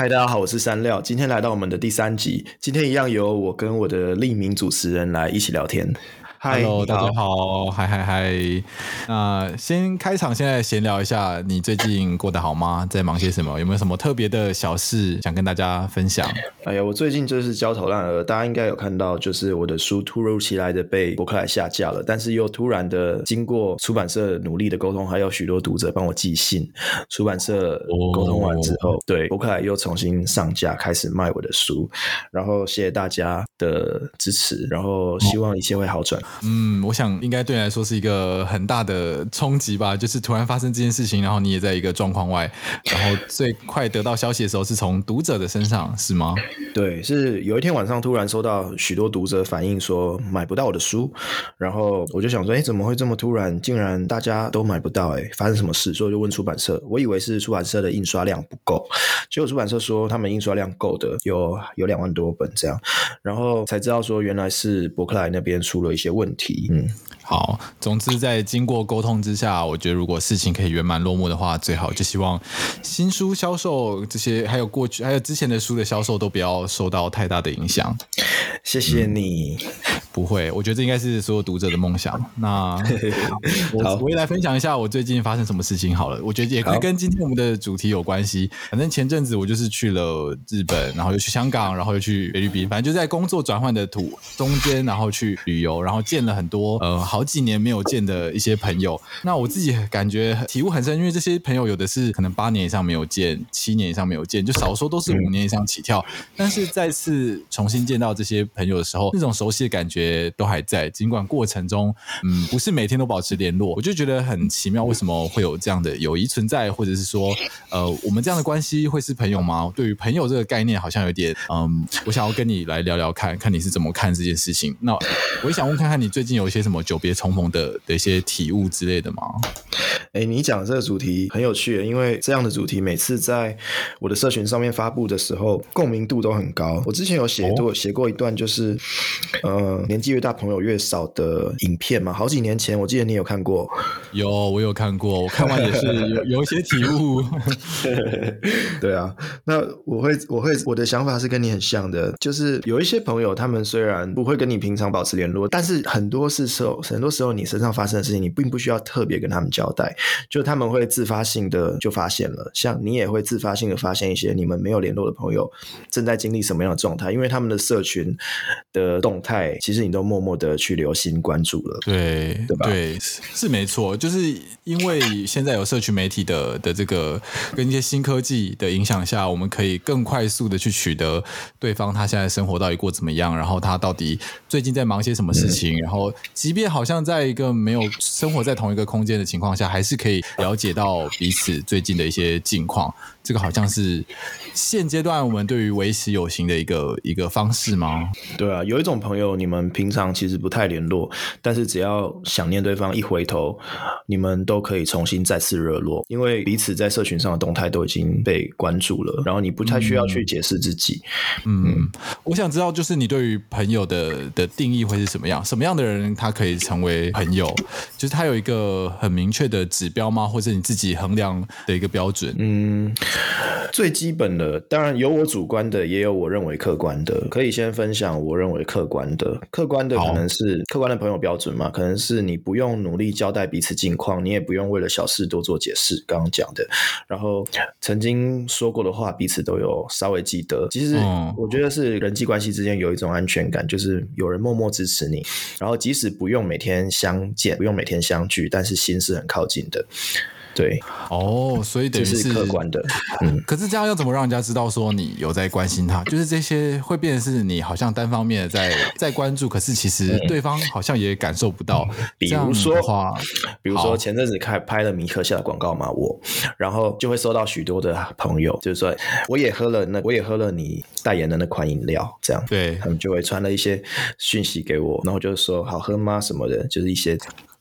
嗨，大家好，我是三料，今天来到我们的第三集，今天一样由我跟我的另一名主持人来一起聊天。Hello，大家好，嗨嗨嗨！那先开场，现在闲聊一下，你最近过得好吗？在忙些什么？有没有什么特别的小事想跟大家分享？哎呀，我最近就是焦头烂额，大家应该有看到，就是我的书突如其来的被博客来下架了，但是又突然的经过出版社努力的沟通，还有许多读者帮我寄信，出版社沟通完之后，oh. 对博客来又重新上架，开始卖我的书，然后谢谢大家的支持，然后希望一切会好转。嗯，我想应该对你来说是一个很大的冲击吧，就是突然发生这件事情，然后你也在一个状况外，然后最快得到消息的时候是从读者的身上，是吗？对，是有一天晚上突然收到许多读者反映说买不到我的书，然后我就想说，哎，怎么会这么突然？竟然大家都买不到，哎，发生什么事？所以我就问出版社，我以为是出版社的印刷量不够，结果出版社说他们印刷量够的，有有两万多本这样，然后才知道说原来是伯克莱那边出了一些问。问题，嗯，好，总之在经过沟通之下，我觉得如果事情可以圆满落幕的话，最好就希望新书销售这些，还有过去还有之前的书的销售都不要受到太大的影响。谢谢你。嗯不会，我觉得这应该是所有读者的梦想。那 我我也来分享一下我最近发生什么事情好了。我觉得也可以跟今天我们的主题有关系。反正前阵子我就是去了日本，然后又去香港，然后又去菲律宾，反正就在工作转换的途中间，然后去旅游，然后见了很多呃好几年没有见的一些朋友。那我自己感觉体悟很深，因为这些朋友有的是可能八年以上没有见，七年以上没有见，就少说都是五年以上起跳。但是再次重新见到这些朋友的时候，那种熟悉的感觉。都还在，尽管过程中，嗯，不是每天都保持联络，我就觉得很奇妙，为什么会有这样的友谊存在，或者是说，呃，我们这样的关系会是朋友吗？对于朋友这个概念，好像有点，嗯，我想要跟你来聊聊看，看你是怎么看这件事情。那我也想问看看你最近有一些什么久别重逢的的一些体悟之类的吗？哎，你讲这个主题很有趣，因为这样的主题每次在我的社群上面发布的时候，共鸣度都很高。我之前有写过、哦、写过一段，就是，呃。年纪越大，朋友越少的影片嘛，好几年前，我记得你有看过。有，我有看过，我看完也是有 有一些体悟。对啊，那我会，我会，我的想法是跟你很像的，就是有一些朋友，他们虽然不会跟你平常保持联络，但是很多是时候，很多时候你身上发生的事情，你并不需要特别跟他们交代，就他们会自发性的就发现了，像你也会自发性的发现一些你们没有联络的朋友正在经历什么样的状态，因为他们的社群的动态其实。你都默默的去留心关注了，对对吧？对，是没错，就是因为现在有社群媒体的的这个跟一些新科技的影响下，我们可以更快速的去取得对方他现在生活到底过怎么样，然后他到底最近在忙些什么事情，嗯、然后即便好像在一个没有生活在同一个空间的情况下，还是可以了解到彼此最近的一些近况。这个好像是现阶段我们对于维持友情的一个一个方式吗？对啊，有一种朋友，你们平常其实不太联络，但是只要想念对方，一回头，你们都可以重新再次热络，因为彼此在社群上的动态都已经被关注了，然后你不太需要去解释自己。嗯，嗯，我想知道，就是你对于朋友的的定义会是什么样？什么样的人他可以成为朋友？就是他有一个很明确的指标吗？或者你自己衡量的一个标准？嗯。最基本的，当然有我主观的，也有我认为客观的。可以先分享我认为客观的，客观的可能是客观的朋友标准嘛，可能是你不用努力交代彼此近况，你也不用为了小事多做解释。刚刚讲的，然后曾经说过的话，彼此都有稍微记得。其实我觉得是人际关系之间有一种安全感，就是有人默默支持你，然后即使不用每天相见，不用每天相聚，但是心是很靠近的。对，哦，所以等于是，是客观的，嗯，可是这样要怎么让人家知道说你有在关心他？就是这些会变成是你好像单方面的在 在关注，可是其实对方好像也感受不到。嗯、比如说，比如说前阵子开拍了米克夏的广告嘛，我然后就会收到许多的朋友，就是说我也喝了那我也喝了你代言的那款饮料，这样，对，他们就会传了一些讯息给我，然后就是说好喝吗？什么的，就是一些。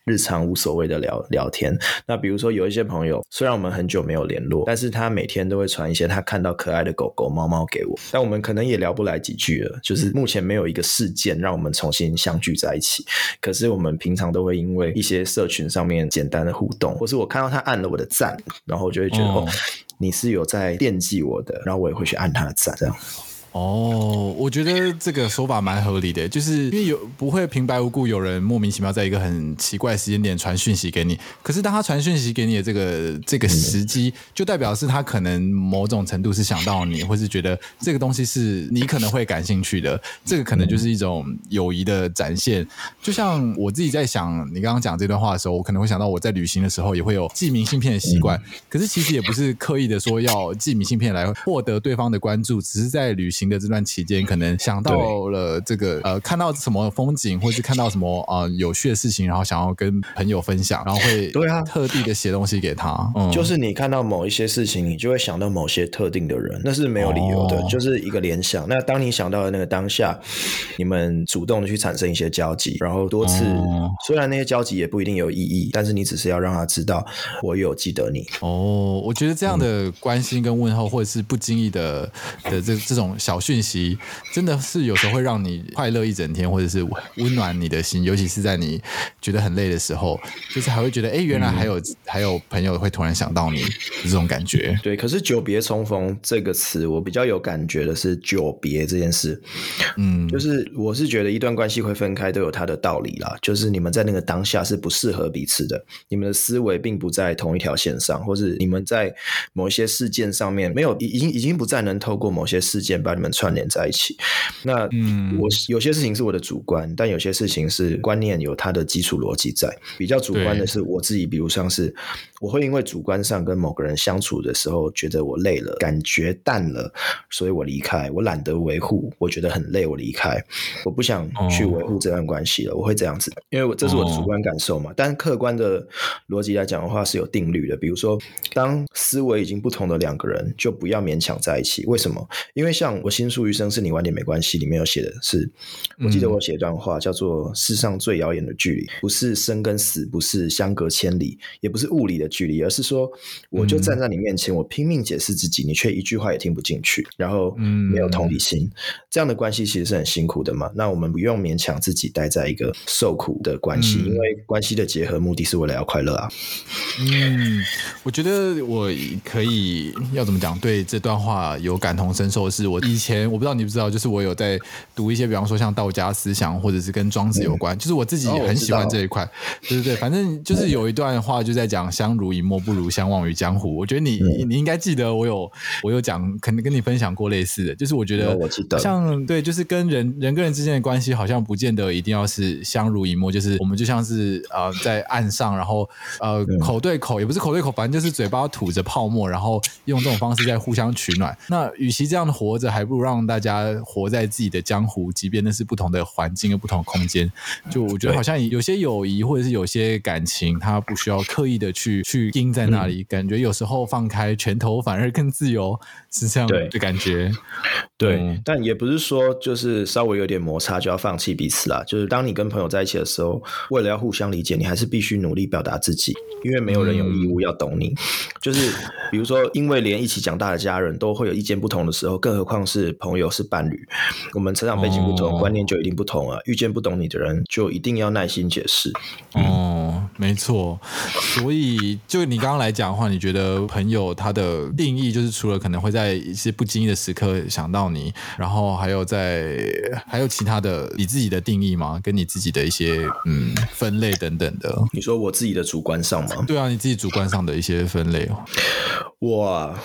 日常无所谓的聊聊天，那比如说有一些朋友，虽然我们很久没有联络，但是他每天都会传一些他看到可爱的狗狗、猫猫给我，但我们可能也聊不来几句了，就是目前没有一个事件让我们重新相聚在一起。可是我们平常都会因为一些社群上面简单的互动，或是我看到他按了我的赞，然后就会觉得哦。哦你是有在惦记我的，然后我也会去按他的赞，这样。哦，我觉得这个说法蛮合理的，就是因为有不会平白无故有人莫名其妙在一个很奇怪的时间点传讯息给你，可是当他传讯息给你的这个这个时机，就代表是他可能某种程度是想到你，或是觉得这个东西是你可能会感兴趣的，这个可能就是一种友谊的展现。就像我自己在想你刚刚讲这段话的时候，我可能会想到我在旅行的时候也会有寄明信片的习惯，可是其实也不是刻意的说要寄明信片来获得对方的关注，只是在旅行。行的这段期间，可能想到了这个呃，看到什么风景，或是看到什么啊、呃、有趣的事情，然后想要跟朋友分享，然后会对啊特地的写东西给他。嗯、就是你看到某一些事情，你就会想到某些特定的人，那是没有理由的，哦、就是一个联想。那当你想到的那个当下，你们主动的去产生一些交集，然后多次，哦、虽然那些交集也不一定有意义，但是你只是要让他知道我有记得你。哦，我觉得这样的关心跟问候，或者是不经意的的这这种。小讯息真的是有时候会让你快乐一整天，或者是温暖你的心，尤其是在你觉得很累的时候，就是还会觉得，哎，原来还有、嗯、还有朋友会突然想到你这种感觉。对，可是“久别重逢”这个词，我比较有感觉的是“久别”这件事。嗯，就是我是觉得一段关系会分开都有它的道理啦，就是你们在那个当下是不适合彼此的，你们的思维并不在同一条线上，或是你们在某一些事件上面没有已已经已经不再能透过某些事件把。你们串联在一起，那我有些事情是我的主观，但有些事情是观念有它的基础逻辑在。比较主观的是我自己，比如像是我会因为主观上跟某个人相处的时候，觉得我累了，感觉淡了，所以我离开，我懒得维护，我觉得很累，我离开，我不想去维护这段关系了，我会这样子，因为我这是我的主观感受嘛。但客观的逻辑来讲的话是有定律的，比如说当思维已经不同的两个人，就不要勉强在一起。为什么？因为像我。心术余生是你晚点没关系，里面有写的是，我记得我写一段话，叫做“世上最遥远的距离，不是生跟死，不是相隔千里，也不是物理的距离，而是说，我就站在你面前，我拼命解释自己，你却一句话也听不进去，然后没有同理心，这样的关系其实是很辛苦的嘛。那我们不用勉强自己待在一个受苦的关系，因为关系的结合目的是为了要快乐啊。嗯，我觉得我可以要怎么讲，对这段话有感同身受，是我。以前我不知道你不知道，就是我有在读一些，比方说像道家思想，或者是跟庄子有关，嗯、就是我自己很喜欢这一块。对对对，反正就是有一段话就在讲“相濡以沫，不如相忘于江湖”。我觉得你、嗯、你应该记得，我有我有讲，可能跟你分享过类似的，就是我觉得像对，就是跟人人跟人之间的关系，好像不见得一定要是相濡以沫，就是我们就像是呃在岸上，然后呃口对口，也不是口对口，反正就是嘴巴吐着泡沫，然后用这种方式在互相取暖。那与其这样的活着，还不如让大家活在自己的江湖，即便那是不同的环境和不同空间。就我觉得好像有些友谊或者是有些感情，它不需要刻意的去去盯在那里，嗯、感觉有时候放开拳头反而更自由，是这样的感觉。对，对嗯、但也不是说就是稍微有点摩擦就要放弃彼此啦。就是当你跟朋友在一起的时候，为了要互相理解，你还是必须努力表达自己，因为没有人有义务要懂你。嗯、就是比如说，因为连一起长大的家人都会有意见不同的时候，更何况是朋友。是伴侣，我们成长背景不同，哦、观念就一定不同啊。遇见不懂你的人，就一定要耐心解释。哦，没错。所以，就你刚刚来讲的话，你觉得朋友他的定义，就是除了可能会在一些不经意的时刻想到你，然后还有在还有其他的你自己的定义吗？跟你自己的一些嗯分类等等的。你说我自己的主观上吗？对啊，你自己主观上的一些分类。我，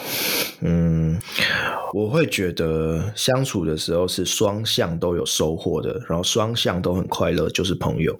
嗯，我会觉得相处的时候是双向都有收获的，然后双向都很快乐，就是朋友。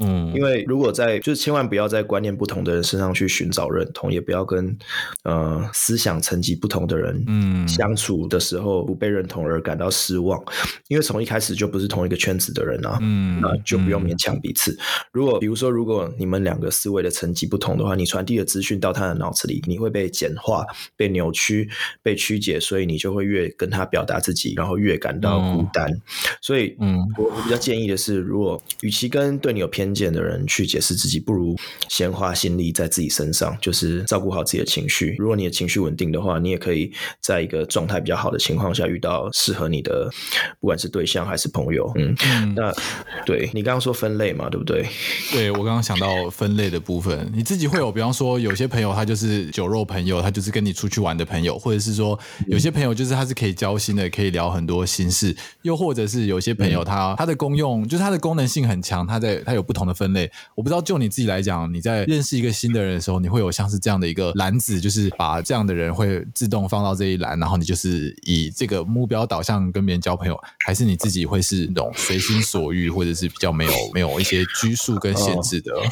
嗯，因为如果在，就是千万不要在观念不同的人身上去寻找认同，也不要跟呃思想层级不同的人嗯相处的时候不被认同而感到失望，因为从一开始就不是同一个圈子的人啊，嗯，那就不用勉强彼此。如果比如说，如果你们两个思维的层级不同的话，你传递的资讯到他的脑子里，你会被简。化被扭曲、被曲解，所以你就会越跟他表达自己，然后越感到孤单。嗯、所以，嗯，我我比较建议的是，如果与其跟对你有偏见的人去解释自己不如先花心力在自己身上，就是照顾好自己的情绪。如果你的情绪稳定的话，你也可以在一个状态比较好的情况下遇到适合你的，不管是对象还是朋友。嗯，嗯那对你刚刚说分类嘛，对不对？对，我刚刚想到分类的部分，你自己会有，比方说有些朋友他就是酒肉朋友，他就是跟你出去玩的朋友，或者是说有些朋友就是他是可以交心的，可以聊很多心事，又或者是有些朋友他、嗯、他的功用就是他的功能性很强，他在他有不同的分类。我不知道就你自己来讲，你在认识一个新的人的时候，你会有像是这样的一个篮子，就是把这样的人会自动放到这一栏，然后你就是以这个目标导向跟别人交朋友，还是你自己会是那种随心所欲，或者是比较没有没有一些拘束跟限制的？哦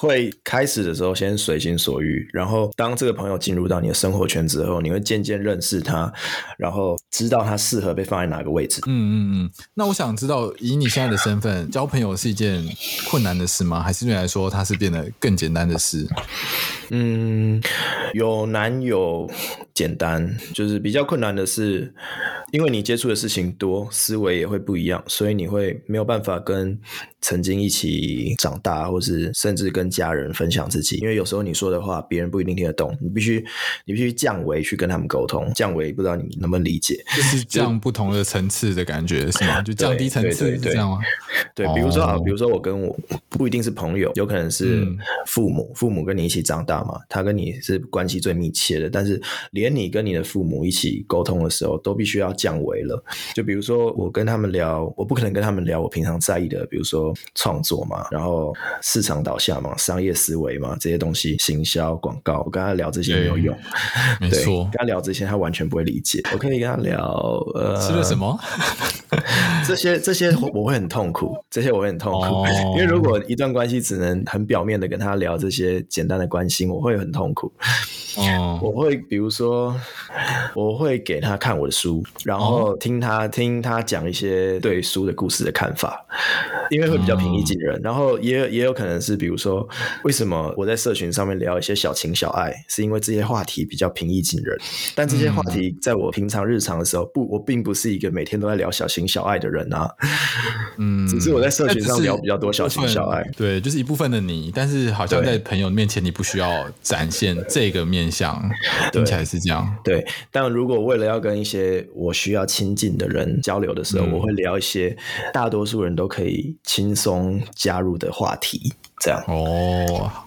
会开始的时候先随心所欲，然后当这个朋友进入到你的生活圈之后，你会渐渐认识他，然后知道他适合被放在哪个位置。嗯嗯嗯。那我想知道，以你现在的身份，交朋友是一件困难的事吗？还是对你来说，它是变得更简单的事？嗯，有难有简单，就是比较困难的是，因为你接触的事情多，思维也会不一样，所以你会没有办法跟曾经一起长大，或是甚至跟家人分享自己，因为有时候你说的话，别人不一定听得懂，你必须你必须降维去跟他们沟通。降维不知道你能不能理解，就是降不同的层次的感觉，是吗？就降低层次，是这样吗？对，比如说啊，比如说我跟我不一定是朋友，有可能是父母，父母跟你一起长大嘛，他跟你是关系最密切的，但是连你跟你的父母一起沟通的时候，都必须要降维了。就比如说我跟他们聊，我不可能跟他们聊我平常在意的，比如说创作嘛，然后市场导向嘛。商业思维嘛，这些东西，行销广告，我跟他聊这些没有用，没错，跟他聊这些他完全不会理解。我可以跟他聊，呃，吃了什么？这些这些我会很痛苦，这些我会很痛苦，哦、因为如果一段关系只能很表面的跟他聊这些简单的关心，我会很痛苦。哦，我会比如说，我会给他看我的书，然后听他、哦、听他讲一些对书的故事的看法，因为会比较平易近人。哦、然后也也有可能是比如说。为什么我在社群上面聊一些小情小爱，是因为这些话题比较平易近人。但这些话题在我平常日常的时候，不，我并不是一个每天都在聊小情小爱的人啊。嗯，只是我在社群上聊比较多小情小爱。对，就是一部分的你，但是好像在朋友面前你不需要展现这个面相，听起来是这样。对，但如果为了要跟一些我需要亲近的人交流的时候，嗯、我会聊一些大多数人都可以轻松加入的话题。这样哦，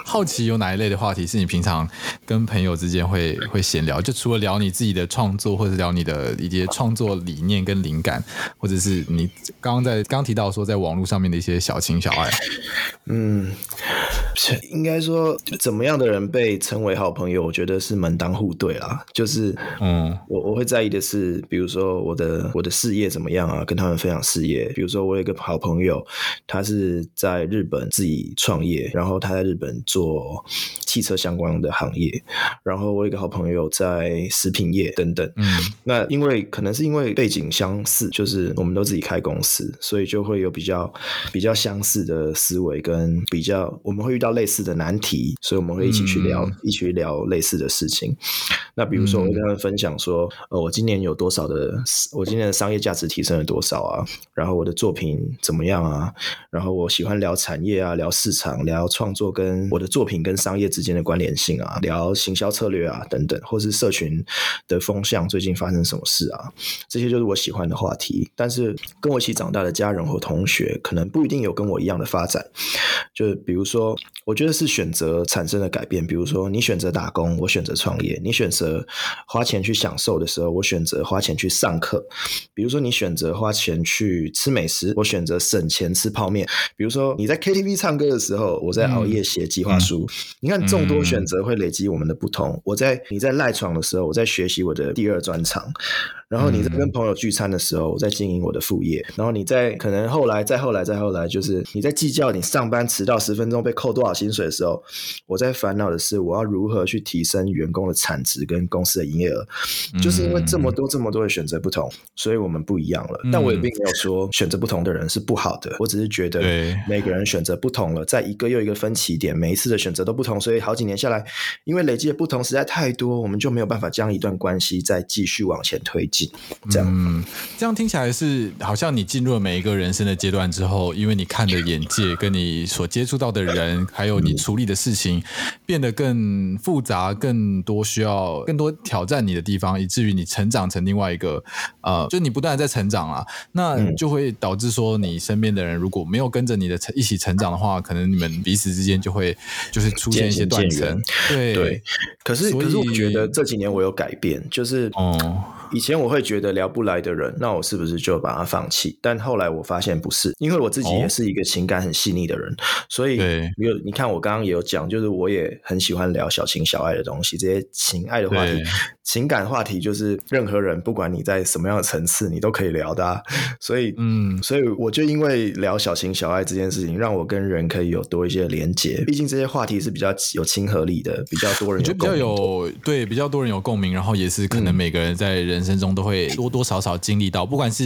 好奇有哪一类的话题是你平常跟朋友之间会会闲聊？就除了聊你自己的创作，或者聊你的一些创作理念跟灵感，或者是你刚刚在刚提到说在网络上面的一些小情小爱。嗯，应该说怎么样的人被称为好朋友？我觉得是门当户对啦。就是嗯，我我会在意的是，比如说我的我的事业怎么样啊？跟他们分享事业。比如说我有一个好朋友，他是在日本自己创业，然后他在日本做汽车相关的行业，然后我有一个好朋友在食品业等等。嗯，那因为可能是因为背景相似，就是我们都自己开公司，所以就会有比较比较相似的思维跟比较，我们会遇到类似的难题，所以我们会一起去聊，嗯、一起去聊类似的事情。那比如说，我跟他们分享说，呃，我今年有多少的，我今年的商业价值提升了多少啊？然后我的作品怎么样啊？然后我喜欢聊产业啊，聊市场。聊创作跟我的作品跟商业之间的关联性啊，聊行销策略啊等等，或是社群的风向，最近发生什么事啊？这些就是我喜欢的话题。但是跟我一起长大的家人或同学，可能不一定有跟我一样的发展。就比如说，我觉得是选择产生的改变。比如说，你选择打工，我选择创业；你选择花钱去享受的时候，我选择花钱去上课。比如说，你选择花钱去吃美食，我选择省钱吃泡面。比如说，你在 KTV 唱歌的时候。时候，我在熬夜写计划书。嗯、你看，众多选择会累积我们的不同。嗯、我在你在赖床的时候，我在学习我的第二专长。然后你在跟朋友聚餐的时候，我在经营我的副业。然后你在可能后来再后来再后来，就是你在计较你上班迟到十分钟被扣多少薪水的时候，我在烦恼的是我要如何去提升员工的产值跟公司的营业额。就是因为这么多这么多的选择不同，所以我们不一样了。但我也并没有说选择不同的人是不好的，我只是觉得每个人选择不同了，在一个又一个分歧点，每一次的选择都不同，所以好几年下来，因为累积的不同实在太多，我们就没有办法将一段关系再继续往前推。进。这样，嗯，这样听起来是好像你进入了每一个人生的阶段之后，因为你看的眼界跟你所接触到的人，还有你处理的事情变得更复杂，更多需要更多挑战你的地方，以至于你成长成另外一个呃，就你不断的在成长啊，那就会导致说你身边的人如果没有跟着你的成一起成长的话，可能你们彼此之间就会就是出现一些断层。对对，可是可是我觉得这几年我有改变，就是哦。以前我会觉得聊不来的人，那我是不是就把他放弃？但后来我发现不是，因为我自己也是一个情感很细腻的人，哦、所以有你看我刚刚也有讲，就是我也很喜欢聊小情小爱的东西，这些情爱的话题。情感话题就是任何人，不管你在什么样的层次，你都可以聊的啊。所以，嗯，所以我就因为聊小情小爱这件事情，让我跟人可以有多一些连接。毕竟这些话题是比较有亲和力的，比较多人有共鸣，就比较有对比较多人有共鸣，然后也是可能每个人在人生中都会多多少少经历到，不管是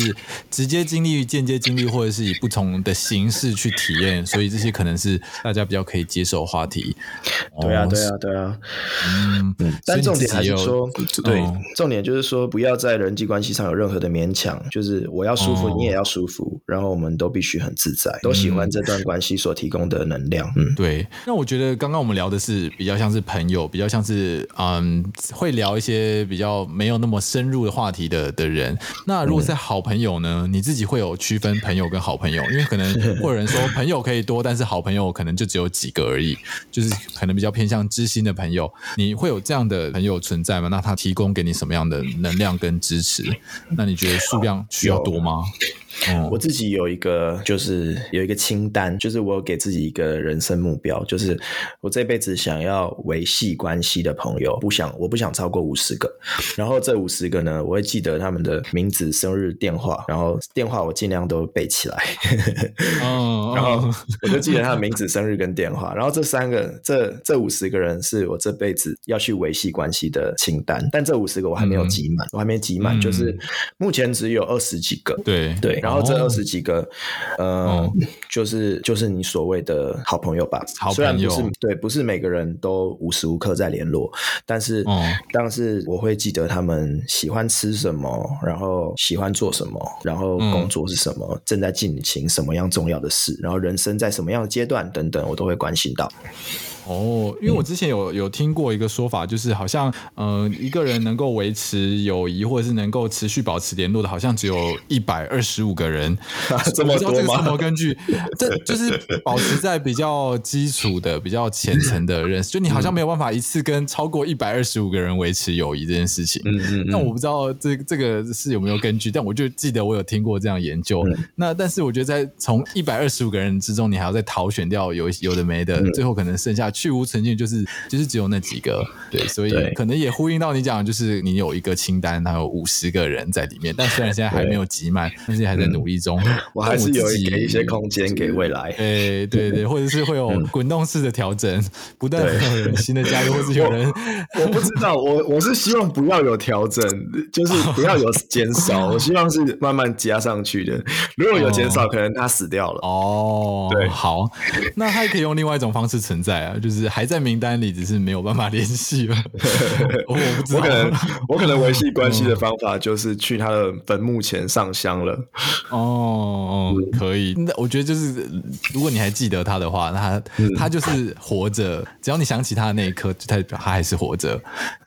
直接经历、间接经历，或者是以不同的形式去体验。所以这些可能是大家比较可以接受的话题。对啊，对啊，对啊。嗯，但重点还是说。对，重点就是说，不要在人际关系上有任何的勉强，就是我要舒服，你也要舒服，然后我们都必须很自在，都喜欢这段关系所提供的能量。嗯，对。那我觉得刚刚我们聊的是比较像是朋友，比较像是嗯，会聊一些比较没有那么深入的话题的的人。那如果是好朋友呢？你自己会有区分朋友跟好朋友？因为可能 会有人说朋友可以多，但是好朋友可能就只有几个而已，就是可能比较偏向知心的朋友。你会有这样的朋友存在吗？那他提供给你什么样的能量跟支持？那你觉得数量需要多吗？嗯、我自己有一个，就是有一个清单，就是我给自己一个人生目标，就是我这辈子想要维系关系的朋友，不想我不想超过五十个。然后这五十个呢，我会记得他们的名字、生日、电话，然后电话我尽量都背起来。哦，然后我就记得他的名字、生日跟电话。然后这三个，这这五十个人是我这辈子要去维系关系的清单。但这五十个我还没有集满，嗯、我还没集满，嗯、就是目前只有二十几个。对对。然后这二十几个，哦、呃，嗯、就是就是你所谓的好朋友吧。好朋友。虽然不是对，不是每个人都无时无刻在联络，但是，嗯、但是我会记得他们喜欢吃什么，然后喜欢做什么，然后工作是什么，嗯、正在进行什么样重要的事，然后人生在什么样的阶段等等，我都会关心到。哦，因为我之前有有听过一个说法，就是好像，呃，一个人能够维持友谊或者是能够持续保持联络的，好像只有一百二十五个人。这么多吗？什么根据？这就是保持在比较基础的、比较浅层的认识，就你好像没有办法一次跟超过一百二十五个人维持友谊这件事情。嗯嗯。那我不知道这这个是有没有根据，但我就记得我有听过这样研究。那但是我觉得在从一百二十五个人之中，你还要再挑选掉有有的没的，最后可能剩下。去无存菁，就是就是只有那几个，对，所以可能也呼应到你讲，就是你有一个清单，还有五十个人在里面，但虽然现在还没有集满，但是还在努力中。我还是有给一些空间给未来，对对对，或者是会有滚动式的调整，不断有人新的加入，或者有人我不知道，我我是希望不要有调整，就是不要有减少，我希望是慢慢加上去的。如果有减少，可能他死掉了。哦，对，好，那他也可以用另外一种方式存在啊，就 是还在名单里，只是没有办法联系了。我不知道，我可能我可能维系关系的方法就是去他的坟墓前上香了。哦，可以。那我觉得就是，如果你还记得他的话，那他他就是活着。只要你想起他的那一刻，就代表他还是活着。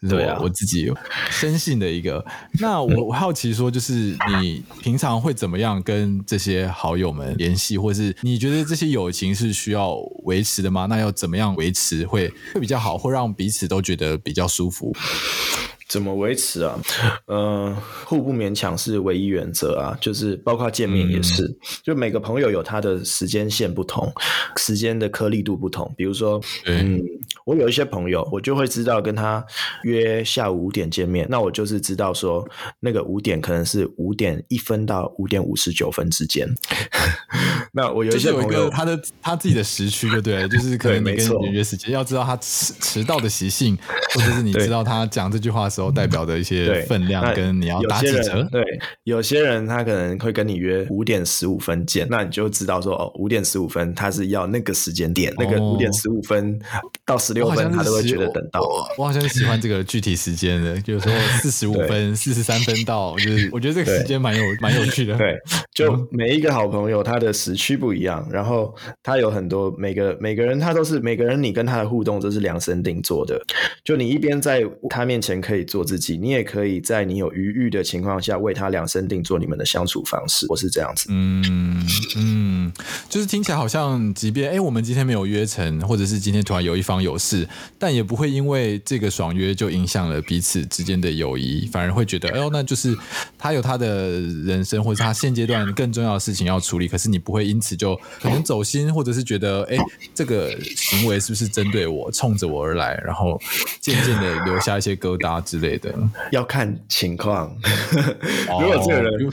对啊，我自己深信的一个。那我我好奇说，就是你平常会怎么样跟这些好友们联系，或是你觉得这些友情是需要维持的吗？那要怎么样维持会会比较好，会让彼此都觉得比较舒服。怎么维持啊？呃，互不勉强是唯一原则啊，就是包括见面也是，嗯、就每个朋友有他的时间线不同，时间的颗粒度不同。比如说，嗯，嗯，我有一些朋友，我就会知道跟他约下午五点见面，那我就是知道说那个五点可能是五点一分到五点五十九分之间。那我有一些朋友，他的他自己的时区就对了，就是可能你跟你约时间，要知道他迟迟到的习性，或者是你知道他讲这句话的时候。时候代表的一些分量，跟你要打几折。对，有些人他可能会跟你约五点十五分见，那你就知道说哦，五点十五分他是要那个时间点，哦、那个五点十五分到十六分他都会觉得等到。我，我好像是喜欢这个具体时间的，就是说四十五分、四十三分到，就是我觉得这个时间蛮有蛮有趣的。对，就每一个好朋友他的时区不一样，然后他有很多每个每个人他都是每个人你跟他的互动都是量身定做的，就你一边在他面前可以做自己，你也可以在你有余裕的情况下为他量身定做你们的相处方式。我是这样子，嗯嗯，就是听起来好像，即便哎我们今天没有约成，或者是今天突然有一方有事，但也不会因为这个爽约就影响了彼此之间的友谊，反而会觉得哎呦，那就是他有他的人生，或者他现阶段更重要的事情要处理，可是你不会因此就可能走心，或者是觉得哎这个行为是不是针对我，冲着我而来，然后渐渐的留下一些疙瘩之类的，要看情况。如果这个人，哦、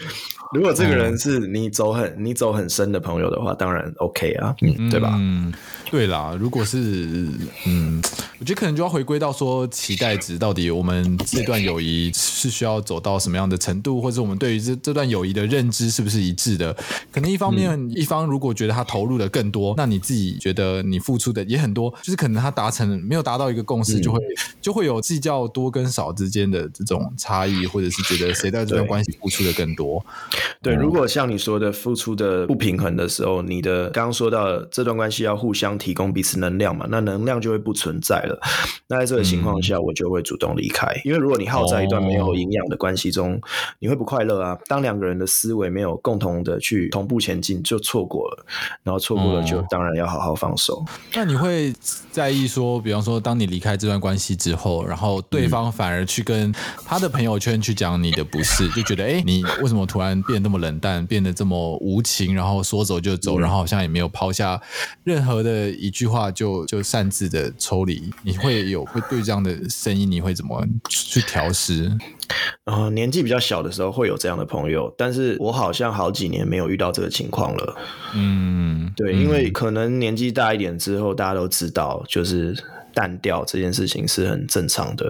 如果这个人是你走很、嗯、你走很深的朋友的话，当然 OK 啊，嗯，对吧？嗯对啦，如果是嗯，我觉得可能就要回归到说期待值，到底我们这段友谊是需要走到什么样的程度，或者我们对于这这段友谊的认知是不是一致的？可能一方面、嗯、一方如果觉得他投入的更多，那你自己觉得你付出的也很多，就是可能他达成没有达到一个共识，就会、嗯、就会有计较多跟少之间的这种差异，或者是觉得谁在这段关系付出的更多。对，如果像你说的付出的不平衡的时候，你的刚刚说到的这段关系要互相。提供彼此能量嘛，那能量就会不存在了。那在这个情况下，我就会主动离开，嗯、因为如果你耗在一段没有营养的关系中，哦、你会不快乐啊。当两个人的思维没有共同的去同步前进，就错过了。然后错过了，就当然要好好放手。哦、那你会在意说，比方说，当你离开这段关系之后，然后对方反而去跟他的朋友圈去讲你的不是，就觉得哎，你为什么突然变那么冷淡，变得这么无情，然后说走就走，嗯、然后好像也没有抛下任何的。一句话就就擅自的抽离，你会有会对这样的声音，你会怎么去调试？呃，年纪比较小的时候会有这样的朋友，但是我好像好几年没有遇到这个情况了。嗯，对，因为可能年纪大一点之后，大家都知道，就是。淡掉这件事情是很正常的，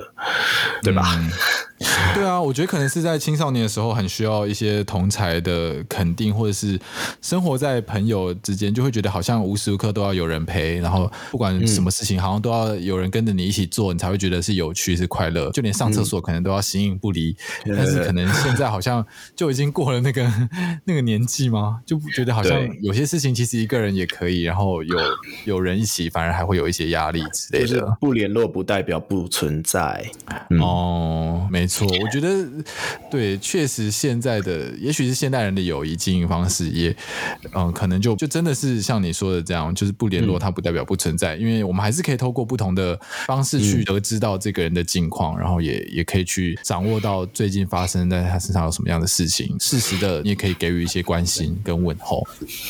对吧？嗯、对啊，我觉得可能是在青少年的时候很需要一些同才的肯定，或者是生活在朋友之间，就会觉得好像无时无刻都要有人陪，然后不管什么事情，好像都要有人跟着你一起做，你才会觉得是有趣是快乐。就连上厕所可能都要形影不离，嗯、但是可能现在好像就已经过了那个那个年纪吗？就觉得好像有些事情其实一个人也可以，然后有 有人一起，反而还会有一些压力之类的。不联络不代表不存在。嗯、哦，没错，我觉得对，确实现在的也许是现代人的友谊经营方式也，嗯，可能就就真的是像你说的这样，就是不联络它不代表不存在，嗯、因为我们还是可以透过不同的方式去得知到这个人的近况，嗯、然后也也可以去掌握到最近发生在他身上有什么样的事情，适时的你也可以给予一些关心跟问候。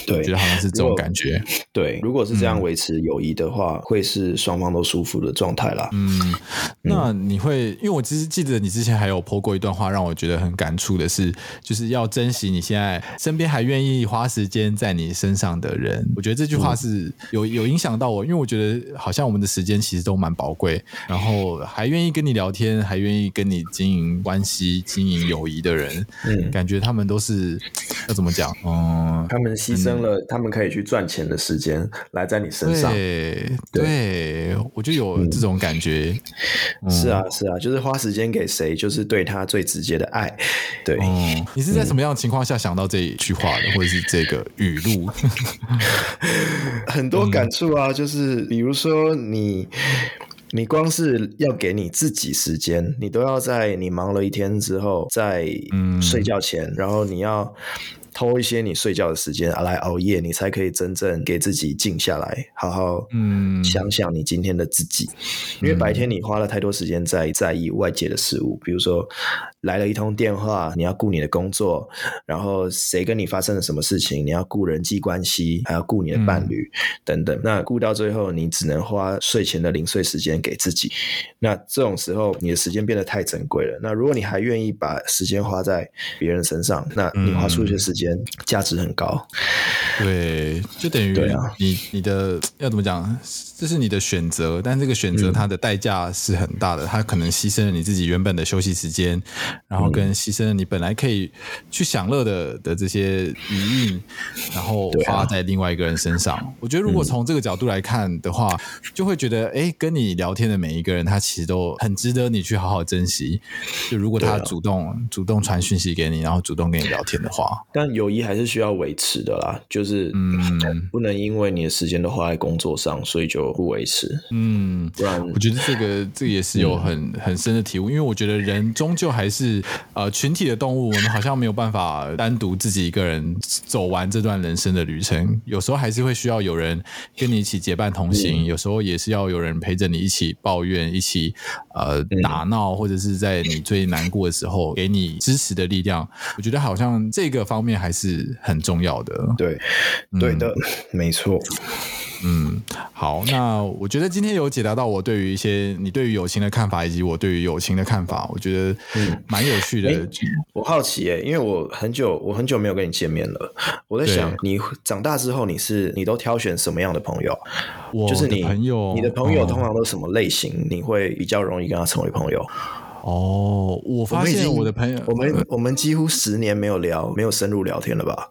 对，我觉得好像是这种感觉。对，如果是这样维持友谊的话，嗯、会是双方都舒服的状态啦。嗯，那你会，因为我其实记得你之前还有 po 过一段话，让我觉得很感触的是，就是要珍惜你现在身边还愿意花时间在你身上的人。我觉得这句话是有有影响到我，因为我觉得好像我们的时间其实都蛮宝贵，然后还愿意跟你聊天，还愿意跟你经营关系、经营友谊的人，嗯，感觉他们都是要怎么讲？嗯，他们牺牲了他们可以去赚钱的时间来在你身上。对，对，我就有这种感觉，是啊，是啊，就是花时间给谁，就是对他最直接的爱。对，嗯、你是在什么样的情况下想到这一句话的，嗯、或者是这个语录？很多感触啊，嗯、就是比如说你，你光是要给你自己时间，你都要在你忙了一天之后，在睡觉前，嗯、然后你要。偷一些你睡觉的时间啊，来熬夜，你才可以真正给自己静下来，好好嗯想想你今天的自己。嗯、因为白天你花了太多时间在在意外界的事物，比如说来了一通电话，你要顾你的工作，然后谁跟你发生了什么事情，你要顾人际关系，还要顾你的伴侣、嗯、等等。那顾到最后，你只能花睡前的零碎时间给自己。那这种时候，你的时间变得太珍贵了。那如果你还愿意把时间花在别人身上，那你花出一些时间。间价值很高。对，就等于你、啊、你的要怎么讲？这是你的选择，但这个选择它的代价是很大的，它可能牺牲了你自己原本的休息时间，然后跟牺牲了你本来可以去享乐的的这些余韵，然后花在另外一个人身上。我觉得如果从这个角度来看的话，就会觉得，哎，跟你聊天的每一个人，他其实都很值得你去好好珍惜。就如果他主动主动传讯息给你，然后主动跟你聊天的话，但友谊还是需要维持的啦，就是嗯，不能因为你的时间都花在工作上，所以就。不维持，嗯，不然我觉得这个这个也是有很、嗯、很深的体悟，因为我觉得人终究还是呃群体的动物，我们好像没有办法单独自己一个人走完这段人生的旅程，有时候还是会需要有人跟你一起结伴同行，嗯、有时候也是要有人陪着你一起抱怨，一起呃打闹，或者是在你最难过的时候给你支持的力量。我觉得好像这个方面还是很重要的，对，对的，嗯、没错。嗯，好，那我觉得今天有解答到我对于一些你对于友情的看法，以及我对于友情的看法，我觉得嗯蛮有趣的。欸、我好奇诶、欸，因为我很久我很久没有跟你见面了，我在想你长大之后你是你都挑选什么样的朋友？就是你朋友，你的朋友通常都是什么类型？哦、你会比较容易跟他成为朋友？哦，我发现我的朋友，我们我们，我们几乎十年没有聊，没有深入聊天了吧？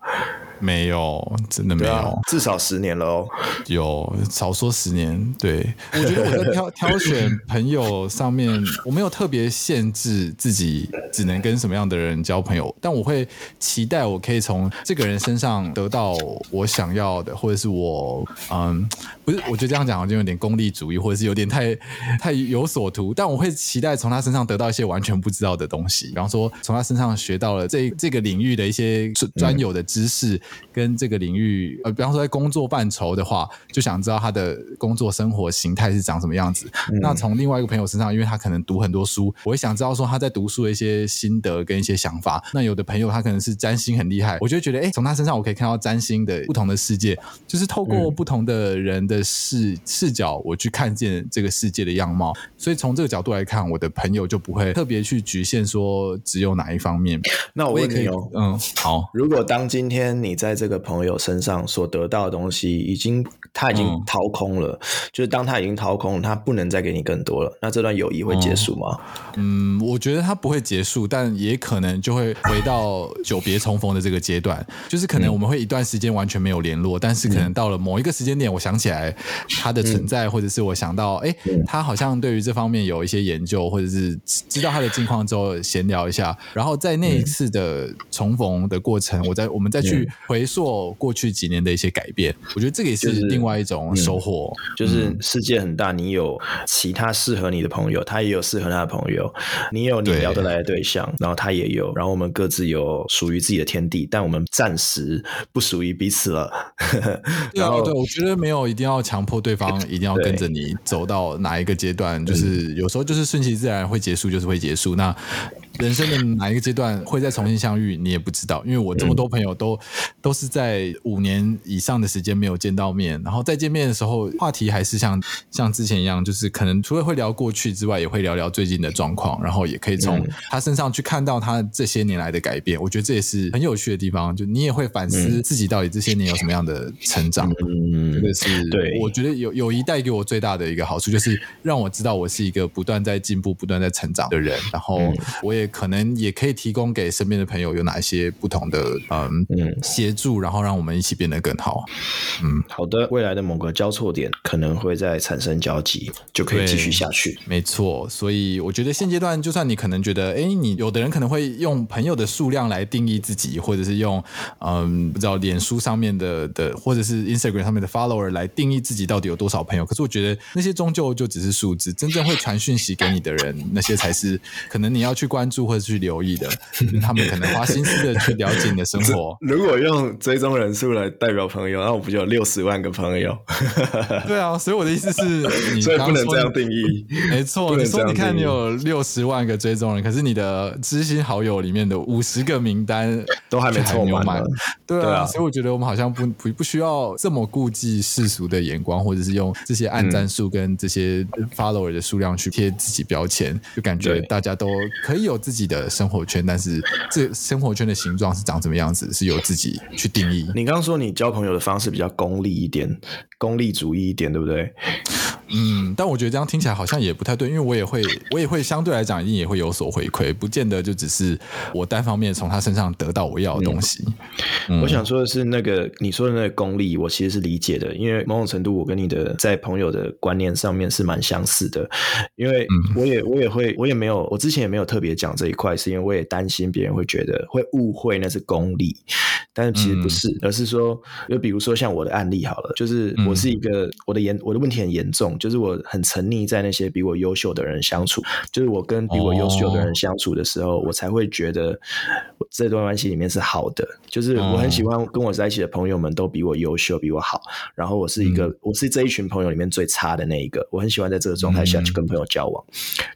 没有，真的没有，啊、至少十年了哦。有，少说十年。对，我觉得我在挑 挑选朋友上面，我没有特别限制自己只能跟什么样的人交朋友，但我会期待我可以从这个人身上得到我想要的，或者是我嗯，不是，我觉得这样讲好像有点功利主义，或者是有点太 太有所图。但我会期待从他身上得到一些完全不知道的东西，比方说从他身上学到了这这个领域的一些专有的知识。嗯跟这个领域，呃，比方说在工作范畴的话，就想知道他的工作生活形态是长什么样子。嗯、那从另外一个朋友身上，因为他可能读很多书，我也想知道说他在读书的一些心得跟一些想法。那有的朋友他可能是占星很厉害，我就觉得，哎，从他身上我可以看到占星的不同的世界，就是透过不同的人的视、嗯、视角，我去看见这个世界的样貌。所以从这个角度来看，我的朋友就不会特别去局限说只有哪一方面。那我问你哦，嗯，好，如果当今天你在这个朋友身上所得到的东西，已经他已经掏空了，嗯、就是当他已经掏空了，他不能再给你更多了，那这段友谊会结束吗？嗯，我觉得他不会结束，但也可能就会回到久别重逢的这个阶段，就是可能我们会一段时间完全没有联络，嗯、但是可能到了某一个时间点，我想起来他的存在，嗯、或者是我想到，哎、欸，他好像对于这方面有一些研究，或者是知道他的近况之后闲聊一下，然后在那一次的重逢的过程，我再我们再去回溯过去几年的一些改变，我觉得这个也是另外一种收获。就是世界很大，你有其他适合你的朋友，他也有适合他的朋友，你有你聊得来的对象，对然后他也有，然后我们各自有属于自己的天地，但我们暂时不属于彼此了。然后对，我觉得没有一定要强迫对方 一定要跟着你走到哪一个阶段，就是有时候就是顺其自然会结束，就是会结束。那人生的哪一个阶段会再重新相遇，你也不知道，因为我这么多朋友都、嗯、都是在五年以上的时间没有见到面，然后再见面的时候，话题还是像像之前一样，就是可能除了会聊过去之外，也会聊聊最近的状况，然后也可以从他身上去看到他这些年来的改变。我觉得这也是很有趣的地方，就你也会反思自己到底这些年有什么样的成长。嗯，这个是对，我觉得有友谊带给我最大的一个好处，就是让我知道我是一个不断在进步、不断在成长的人，然后我也。可能也可以提供给身边的朋友有哪一些不同的嗯嗯协助，然后让我们一起变得更好。嗯，好的，未来的某个交错点可能会再产生交集，就可以继续下去。没错，所以我觉得现阶段，就算你可能觉得，哎，你有的人可能会用朋友的数量来定义自己，或者是用嗯不知道脸书上面的的，或者是 Instagram 上面的 follower 来定义自己到底有多少朋友。可是我觉得那些终究就只是数字，真正会传讯息给你的人，那些才是可能你要去关注。或者去留意的，他们可能花心思的去了解你的生活。如果用用追踪人数来代表朋友，那我不就有六十万个朋友？对啊，所以我的意思是 你，所以不能这样定义。没错，你说你看你有六十万个追踪人，可是你的知心好友里面的五十个名单都还没凑满。对啊，所以我觉得我们好像不不不需要这么顾忌世俗的眼光，或者是用这些按赞数跟这些 follower 的数量去贴自己标签，就感觉大家都可以有自己的生活圈，但是这生活圈的形状是长什么样子，是由自己去定义。你刚刚说你交朋友的方式比较功利一点，功利主义一点，对不对？嗯，但我觉得这样听起来好像也不太对，因为我也会，我也会相对来讲一定也会有所回馈，不见得就只是我单方面从他身上得到我要的东西。嗯。嗯、我想说的是，那个你说的那个功利，我其实是理解的，因为某种程度我跟你的在朋友的观念上面是蛮相似的，因为我也我也会我也没有我之前也没有特别讲这一块，是因为我也担心别人会觉得会误会那是功利，但是其实不是，嗯、而是说，就比如说像我的案例好了，就是我是一个、嗯、我的严我的问题很严重。就是我很沉溺在那些比我优秀的人相处，就是我跟比我优秀的人相处的时候，我才会觉得这段关系里面是好的。就是我很喜欢跟我在一起的朋友们都比我优秀，比我好。然后我是一个，我是这一群朋友里面最差的那一个。我很喜欢在这个状态下去跟朋友交往，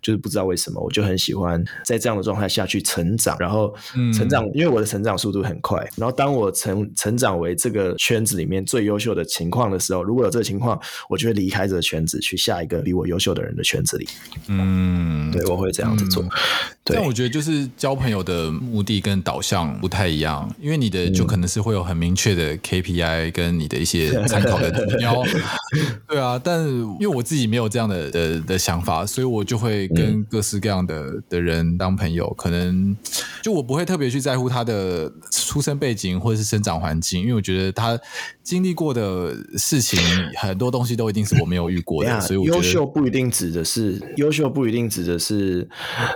就是不知道为什么，我就很喜欢在这样的状态下去成长。然后成长，因为我的成长速度很快。然后当我成成长为这个圈子里面最优秀的情况的时候，如果有这个情况，我就会离开这个圈子。去下一个比我优秀的人的圈子里，嗯，对，我会这样子做。嗯、对，但我觉得就是交朋友的目的跟导向不太一样，因为你的就可能是会有很明确的 KPI 跟你的一些参考的指 标。对啊，但因为我自己没有这样的的的想法，所以我就会跟各式各样的的人当朋友。可能就我不会特别去在乎他的出生背景或者是生长环境，因为我觉得他经历过的事情很多东西都一定是我没有遇过的。所以我觉得优秀不一定指的是优秀，不一定指的是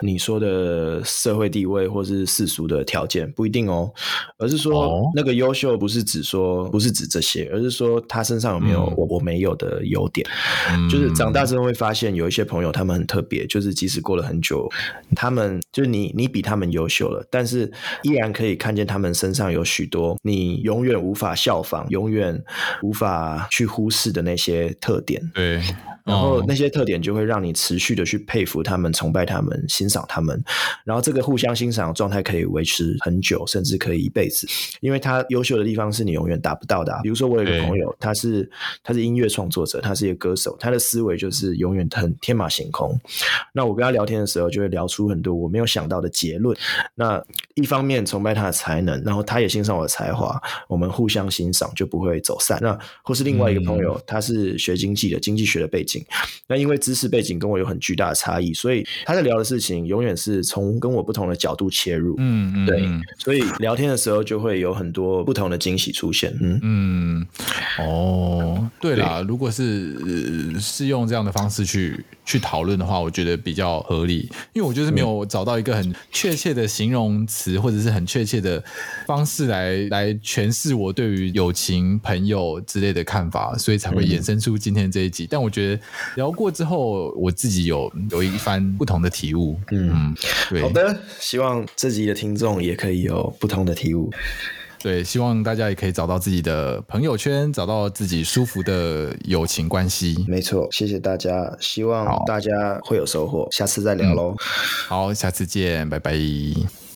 你说的社会地位或是世俗的条件，不一定哦。而是说那个优秀不是指说不是指这些，而是说他身上有没有我我没有的优点。嗯、就是长大之后会发现有一些朋友他们很特别，就是即使过了很久，他们就是你你比他们优秀了，但是依然可以看见他们身身上有许多你永远无法效仿、永远无法去忽视的那些特点。对。然后那些特点就会让你持续的去佩服他们、崇拜他们、欣赏他们，然后这个互相欣赏的状态可以维持很久，甚至可以一辈子，因为他优秀的地方是你永远达不到的啊。比如说，我有一个朋友，他是他是音乐创作者，他是一个歌手，他的思维就是永远很天马行空。那我跟他聊天的时候，就会聊出很多我没有想到的结论。那一方面崇拜他的才能，然后他也欣赏我的才华，我们互相欣赏就不会走散。那或是另外一个朋友，他是学经济的，经济学的背景。那因为知识背景跟我有很巨大的差异，所以他在聊的事情永远是从跟我不同的角度切入。嗯嗯，对，所以聊天的时候就会有很多不同的惊喜出现。嗯嗯，哦，对啦，对如果是是用这样的方式去去讨论的话，我觉得比较合理，因为我就是没有找到一个很确切的形容词或者是很确切的方式来来诠释我对于友情、朋友之类的看法，所以才会衍生出今天这一集。但我觉得聊过之后，我自己有有一番不同的体悟。嗯，对。好的，希望这集的听众也可以有不同的体悟。对，希望大家也可以找到自己的朋友圈，找到自己舒服的友情关系。没错，谢谢大家，希望大家会有收获。下次再聊喽。好，下次见，拜拜。